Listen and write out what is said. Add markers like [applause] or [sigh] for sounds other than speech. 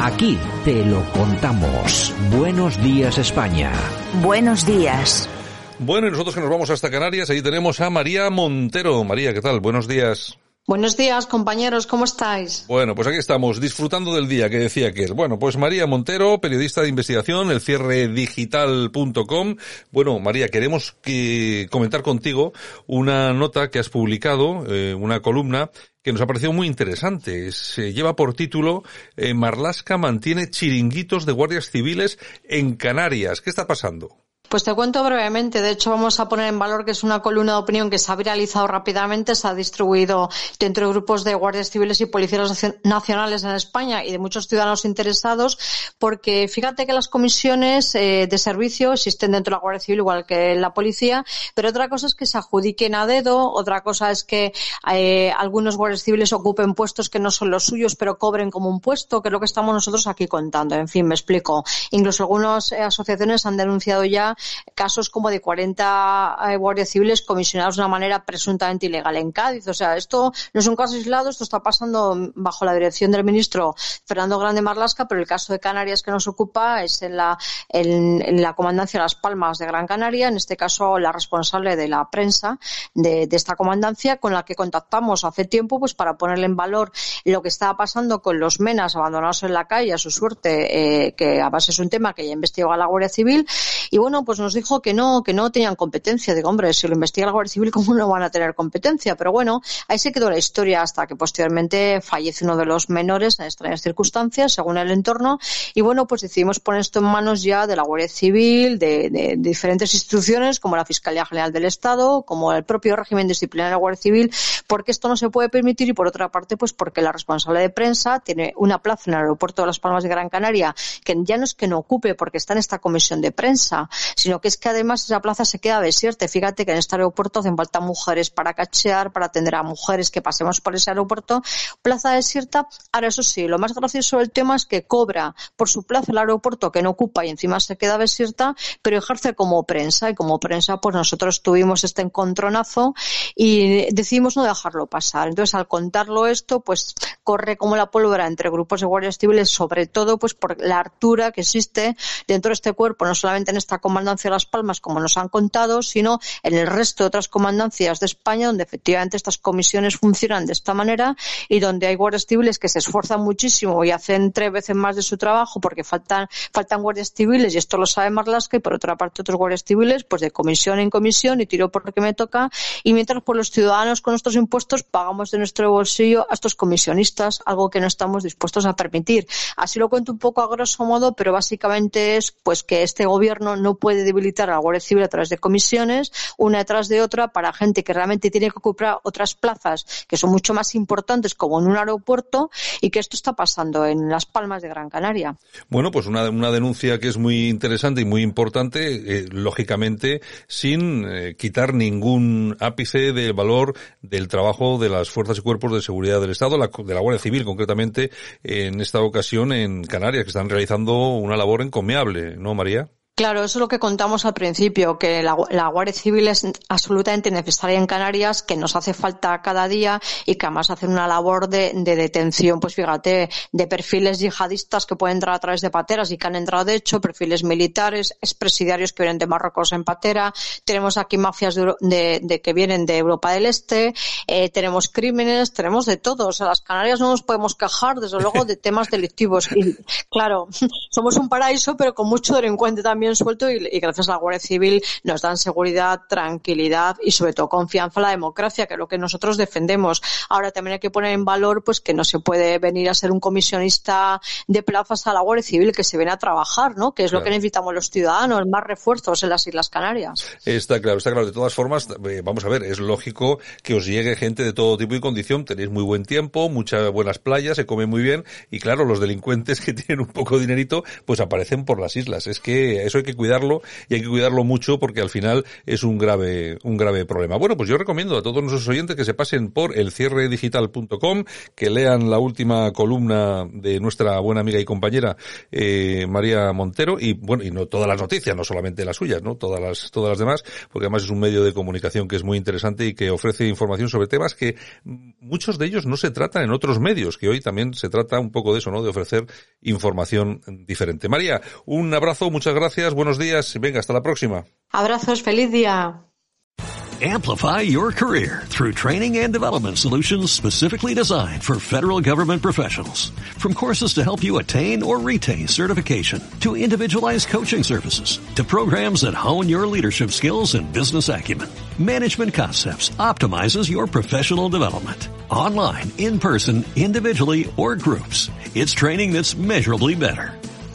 Aquí te lo contamos. Buenos días España. Buenos días. Bueno, y nosotros que nos vamos hasta Canarias, ahí tenemos a María Montero. María, ¿qué tal? Buenos días. Buenos días, compañeros, ¿cómo estáis? Bueno, pues aquí estamos, disfrutando del día que decía que es. Bueno, pues María Montero, periodista de investigación, el cierre digital.com. Bueno, María, queremos que comentar contigo una nota que has publicado, eh, una columna que nos ha parecido muy interesante. Se lleva por título eh, Marlasca mantiene chiringuitos de guardias civiles en Canarias. ¿Qué está pasando? Pues te cuento brevemente. De hecho, vamos a poner en valor que es una columna de opinión que se ha viralizado rápidamente, se ha distribuido dentro de grupos de guardias civiles y policías nacionales en España y de muchos ciudadanos interesados, porque fíjate que las comisiones eh, de servicio existen dentro de la Guardia Civil igual que la policía, pero otra cosa es que se adjudiquen a dedo, otra cosa es que eh, algunos guardias civiles ocupen puestos que no son los suyos, pero cobren como un puesto, que es lo que estamos nosotros aquí contando. En fin, me explico. Incluso algunas eh, asociaciones han denunciado ya casos como de 40 eh, guardias civiles comisionados de una manera presuntamente ilegal en Cádiz. O sea, esto no es un caso aislado, esto está pasando bajo la dirección del ministro Fernando Grande Marlasca, pero el caso de Canarias que nos ocupa es en la, en, la comandancia de Las Palmas de Gran Canaria, en este caso la responsable de la prensa de, esta comandancia con la que contactamos hace tiempo pues para ponerle en valor lo que estaba pasando con los menas abandonados en la calle a su suerte, eh, que a base es un tema que ya investigó la Guardia Civil. Y bueno, pues nos dijo que no, que no tenían competencia. Digo, hombre, si lo investiga la Guardia Civil, ¿cómo no van a tener competencia? Pero bueno, ahí se quedó la historia hasta que posteriormente fallece uno de los menores en extrañas circunstancias, según el entorno. Y bueno, pues decidimos poner esto en manos ya de la Guardia Civil, de, diferentes instituciones como la Fiscalía General del Estado, como el propio régimen disciplinario de la Guardia Civil, porque esto no se puede permitir y por otra parte, pues porque la responsable de prensa tiene una plaza en el aeropuerto de Las Palmas de Gran Canaria, que ya no es que no ocupe porque está en esta comisión de prensa, sino que es que además esa plaza se queda desierta. Fíjate que en este aeropuerto hacen falta mujeres para cachear, para atender a mujeres que pasemos por ese aeropuerto. Plaza desierta. Ahora, eso sí, lo más gracioso del tema es que cobra por su plaza el aeropuerto que no ocupa y encima se queda desierta, pero ejerce como prensa. Y como prensa, pues nosotros tuvimos este encontronazo y decidimos no dejarlo pasar. Entonces, al contarlo esto, pues corre como la pólvora entre grupos de guardias civiles, sobre todo pues por la altura que existe dentro de este cuerpo, no solamente en esta comandancia de Las Palmas, como nos han contado, sino en el resto de otras comandancias de España, donde efectivamente estas comisiones funcionan de esta manera y donde hay guardias civiles que se esfuerzan muchísimo y hacen tres veces más de su trabajo porque faltan, faltan guardias civiles y esto lo sabe Marlaska y por otra parte otros guardias civiles pues de comisión en comisión y tiro por lo que me toca y mientras por los ciudadanos con nuestros impuestos pagamos de nuestro bolsillo a estos comisionistas, algo que no estamos dispuestos a permitir. Así lo cuento un poco a grosso modo, pero básicamente es pues que este gobierno no puede debilitar a la Guardia Civil a través de comisiones, una detrás de otra, para gente que realmente tiene que ocupar otras plazas que son mucho más importantes, como en un aeropuerto, y que esto está pasando en Las Palmas de Gran Canaria. Bueno, pues una, una denuncia que es muy interesante y muy importante, eh, lógicamente, sin eh, quitar ningún ápice del valor del trabajo de las fuerzas y cuerpos de seguridad del Estado, de la Guardia Civil concretamente, en esta ocasión en Canarias, que están realizando una labor encomiable, ¿no, María? Claro, eso es lo que contamos al principio, que la, Guardia Civil es absolutamente necesaria en Canarias, que nos hace falta cada día y que además hacen una labor de, detención, pues fíjate, de perfiles yihadistas que pueden entrar a través de pateras y que han entrado de hecho, perfiles militares, expresidiarios que vienen de Marruecos en patera, tenemos aquí mafias de, que vienen de Europa del Este, eh, tenemos crímenes, tenemos de todo. O sea, las Canarias no nos podemos quejar, desde luego, de temas delictivos. Claro, [laughs] somos un paraíso, pero con mucho delincuente también bien suelto y, y, gracias a la Guardia Civil nos dan seguridad, tranquilidad y sobre todo confianza en la democracia, que es lo que nosotros defendemos. Ahora también hay que poner en valor pues que no se puede venir a ser un comisionista de plazas a la Guardia Civil, que se viene a trabajar, ¿no? Que es claro. lo que necesitamos los ciudadanos, más refuerzos en las Islas Canarias. Está claro, está claro. De todas formas, eh, vamos a ver, es lógico que os llegue gente de todo tipo y condición, tenéis muy buen tiempo, muchas buenas playas, se come muy bien y claro, los delincuentes [laughs] que tienen un poco de dinerito, pues aparecen por las islas. Es que eso hay que cuidarlo y hay que cuidarlo mucho porque al final es un grave, un grave problema. Bueno, pues yo recomiendo a todos nuestros oyentes que se pasen por el cierredigital.com, que lean la última columna de nuestra buena amiga y compañera eh, María Montero y bueno, y no todas las noticias, no solamente las suyas, ¿no? Todas las, todas las demás, porque además es un medio de comunicación que es muy interesante y que ofrece información sobre temas que muchos de ellos no se tratan en otros medios, que hoy también se trata un poco de eso, ¿no? De ofrecer información diferente. María, un abrazo, muchas gracias, buenos días, venga, hasta la próxima. Abrazos, feliz día. Amplify your career through training and development solutions specifically designed for federal government professionals. From courses to help you attain or retain certification, to individualized coaching services, to programs that hone your leadership skills and business acumen, Management Concepts optimizes your professional development. Online, in person, individually, or groups, it's training that's measurably better.